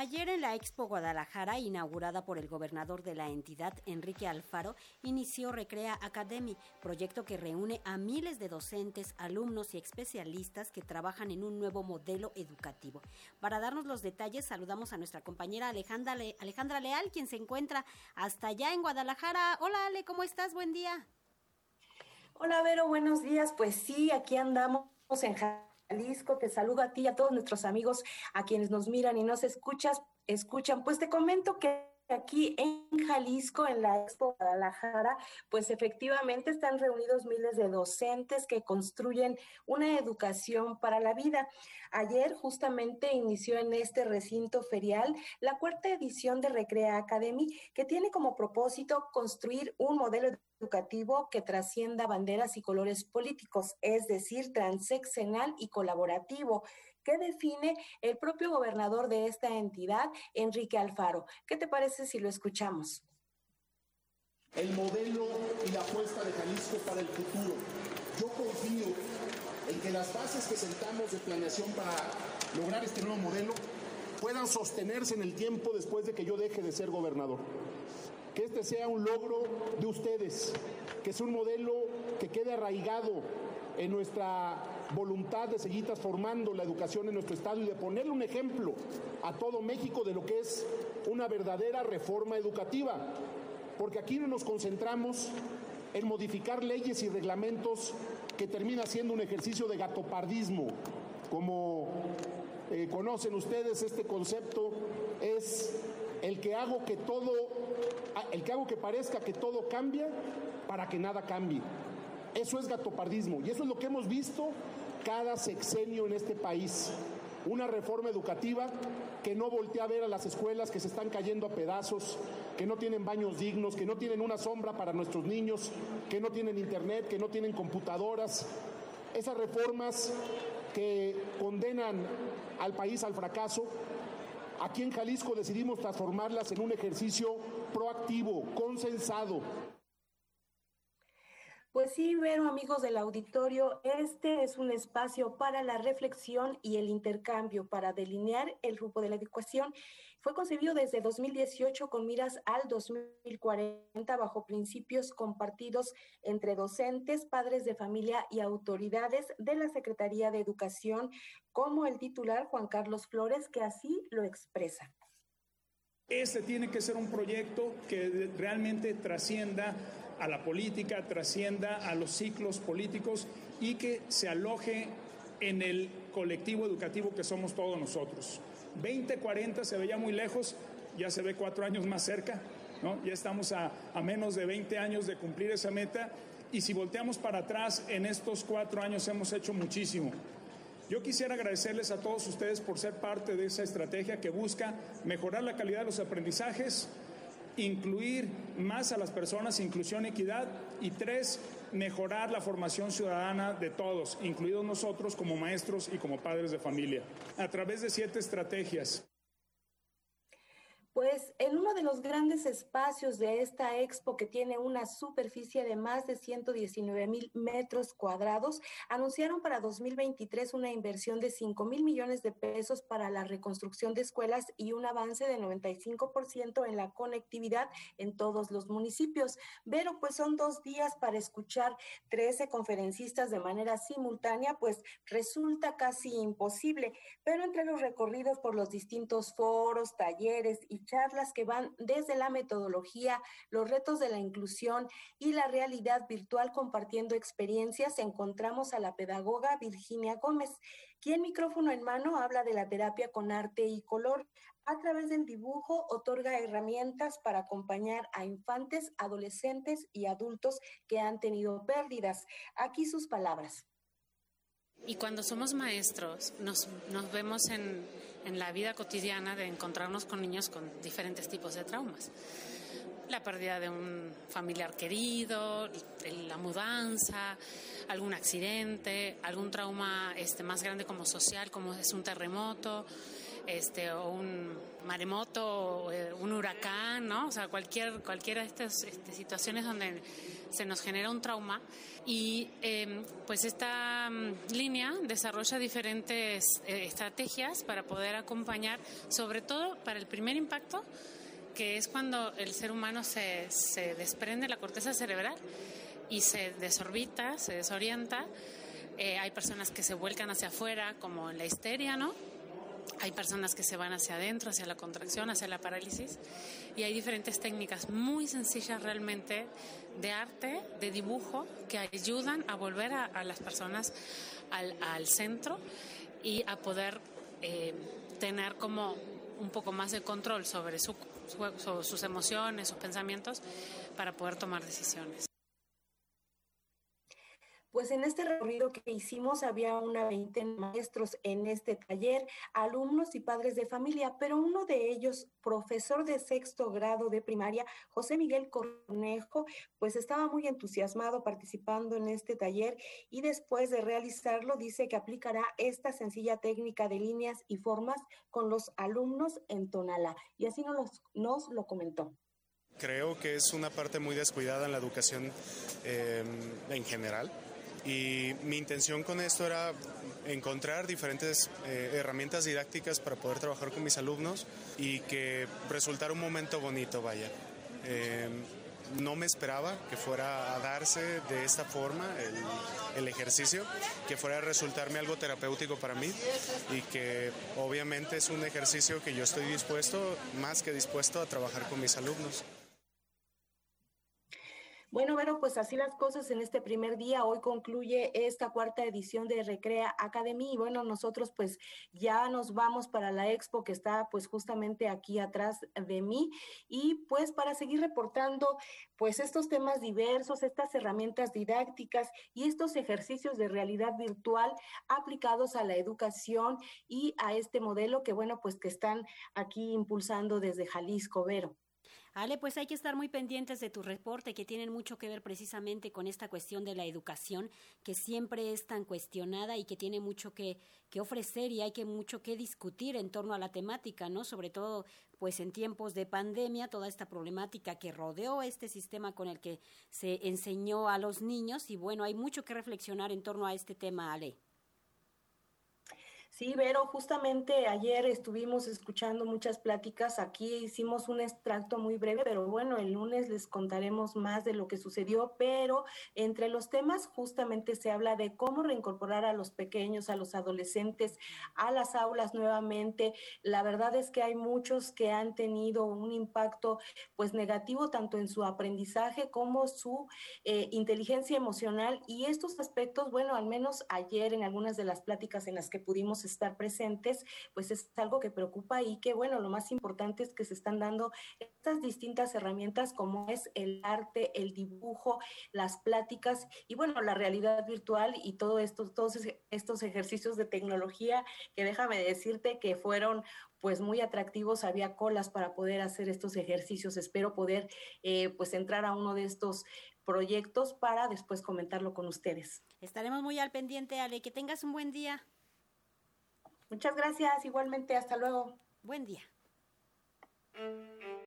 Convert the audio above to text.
Ayer en la Expo Guadalajara, inaugurada por el gobernador de la entidad, Enrique Alfaro, inició Recrea Academy, proyecto que reúne a miles de docentes, alumnos y especialistas que trabajan en un nuevo modelo educativo. Para darnos los detalles, saludamos a nuestra compañera Alejandra, Alejandra Leal, quien se encuentra hasta allá en Guadalajara. Hola Ale, ¿cómo estás? Buen día. Hola Vero, buenos días. Pues sí, aquí andamos en. Te saludo a ti y a todos nuestros amigos, a quienes nos miran y nos escuchas, escuchan. Pues te comento que aquí en Jalisco, en la Expo Guadalajara, pues efectivamente están reunidos miles de docentes que construyen una educación para la vida. Ayer justamente inició en este recinto ferial la cuarta edición de Recrea Academy, que tiene como propósito construir un modelo educativo que trascienda banderas y colores políticos, es decir, transeccional y colaborativo, que define el propio gobernador de esta entidad, Enrique Alfaro. ¿Qué te parece si lo escuchamos? El modelo y la apuesta de Jalisco para el futuro. Yo confío en que las bases que sentamos de planeación para lograr este nuevo modelo puedan sostenerse en el tiempo después de que yo deje de ser gobernador que este sea un logro de ustedes, que es un modelo que quede arraigado en nuestra voluntad de seguir transformando la educación en nuestro Estado y de ponerle un ejemplo a todo México de lo que es una verdadera reforma educativa. Porque aquí no nos concentramos en modificar leyes y reglamentos que termina siendo un ejercicio de gatopardismo. Como eh, conocen ustedes, este concepto es el que hago que todo, el que hago que parezca que todo cambia para que nada cambie. Eso es gatopardismo y eso es lo que hemos visto cada sexenio en este país. Una reforma educativa que no voltea a ver a las escuelas que se están cayendo a pedazos, que no tienen baños dignos, que no tienen una sombra para nuestros niños, que no tienen internet, que no tienen computadoras. Esas reformas que condenan al país al fracaso Aquí en Jalisco decidimos transformarlas en un ejercicio proactivo, consensado. Pues sí, Vero, amigos del auditorio, este es un espacio para la reflexión y el intercambio, para delinear el grupo de la educación. Fue concebido desde 2018 con miras al 2040 bajo principios compartidos entre docentes, padres de familia y autoridades de la Secretaría de Educación, como el titular Juan Carlos Flores, que así lo expresa. Este tiene que ser un proyecto que realmente trascienda a la política, trascienda a los ciclos políticos y que se aloje en el colectivo educativo que somos todos nosotros. 2040 se veía muy lejos, ya se ve cuatro años más cerca, ¿no? ya estamos a, a menos de 20 años de cumplir esa meta y si volteamos para atrás, en estos cuatro años hemos hecho muchísimo. Yo quisiera agradecerles a todos ustedes por ser parte de esa estrategia que busca mejorar la calidad de los aprendizajes, incluir más a las personas, inclusión, equidad, y tres, mejorar la formación ciudadana de todos, incluidos nosotros como maestros y como padres de familia, a través de siete estrategias. Pues en uno de los grandes espacios de esta expo que tiene una superficie de más de 119 mil metros cuadrados, anunciaron para 2023 una inversión de 5 mil millones de pesos para la reconstrucción de escuelas y un avance de 95% en la conectividad en todos los municipios. Pero pues son dos días para escuchar 13 conferencistas de manera simultánea, pues resulta casi imposible. Pero entre los recorridos por los distintos foros, talleres y charlas que van desde la metodología, los retos de la inclusión y la realidad virtual compartiendo experiencias, encontramos a la pedagoga Virginia Gómez, quien micrófono en mano habla de la terapia con arte y color. A través del dibujo otorga herramientas para acompañar a infantes, adolescentes y adultos que han tenido pérdidas. Aquí sus palabras. Y cuando somos maestros, nos, nos vemos en, en, la vida cotidiana de encontrarnos con niños con diferentes tipos de traumas. La pérdida de un familiar querido, la mudanza, algún accidente, algún trauma este, más grande como social, como es un terremoto. Este, o un maremoto, o eh, un huracán, ¿no? O sea, cualquier, cualquiera de estas este, situaciones donde se nos genera un trauma. Y em, pues esta mm, línea desarrolla diferentes eh, estrategias para poder acompañar, sobre todo para el primer impacto, que es cuando el ser humano se, se desprende la corteza cerebral y se desorbita, se desorienta. Eh, hay personas que se vuelcan hacia afuera, como en la histeria, ¿no? Hay personas que se van hacia adentro, hacia la contracción, hacia la parálisis. Y hay diferentes técnicas muy sencillas realmente de arte, de dibujo, que ayudan a volver a, las personas al, centro y a poder eh, tener como un poco más de control sobre sus emociones, sus pensamientos, para poder tomar decisiones. Pues en este recorrido que hicimos había una veintena de maestros en este taller, alumnos y padres de familia, pero uno de ellos, profesor de sexto grado de primaria, José Miguel Cornejo, pues estaba muy entusiasmado participando en este taller y después de realizarlo dice que aplicará esta sencilla técnica de líneas y formas con los alumnos en Tonala. Y así nos, lo comentó. Creo que es una parte muy descuidada en la educación eh, en general y mi intención con esto era encontrar diferentes eh, herramientas didácticas para poder trabajar con mis alumnos y que resultara un momento bonito, vaya. Em, no me esperaba que fuera a darse de esta forma el, el, ejercicio, que fuera a resultarme algo terapéutico para mí y que obviamente es un ejercicio que yo estoy dispuesto, más que dispuesto a trabajar con mis alumnos. Bueno, Vero, pues así las cosas en este primer día. Hoy concluye esta cuarta edición de Recrea Academy y bueno, nosotros pues ya nos vamos para la expo que está pues justamente aquí atrás de mí y pues para seguir reportando pues estos temas diversos, estas herramientas didácticas y estos ejercicios de realidad virtual aplicados a la educación y a este modelo que bueno, pues que están aquí impulsando desde Jalisco, Vero. Ale, pues hay que estar muy pendientes de tu reporte, que tienen mucho que ver precisamente con esta cuestión de la educación, que siempre es tan cuestionada y que tiene mucho que, que ofrecer y hay que mucho que discutir en torno a la temática, ¿no? Sobre todo, pues en tiempos de pandemia, toda esta problemática que rodeó este sistema con el que se enseñó a los niños y bueno, hay mucho que reflexionar en torno a este tema, Ale. Sí, Vero, justamente ayer estuvimos escuchando muchas pláticas. Aquí hicimos un extracto muy breve, pero bueno, el lunes les contaremos más de lo que sucedió. Pero entre los temas justamente se habla de cómo reincorporar a los pequeños, a los adolescentes, a las aulas nuevamente. La verdad es que hay muchos que han tenido un impacto pues negativo tanto en su aprendizaje como su eh, inteligencia emocional. Y estos aspectos, bueno, al menos ayer en algunas de las pláticas en las que pudimos estar presentes, pues es algo que preocupa y que, bueno, lo más importante es que se están dando estas distintas herramientas como es el arte, el dibujo, las pláticas y, bueno, la realidad virtual y todo esto, todos estos ejercicios de tecnología que déjame decirte que fueron pues muy atractivos, había colas para poder hacer estos ejercicios. Espero poder eh, pues entrar a uno de estos proyectos para después comentarlo con ustedes. Estaremos muy al pendiente, Ale. Que tengas un buen día. Muchas gracias, igualmente, hasta luego. Buen día.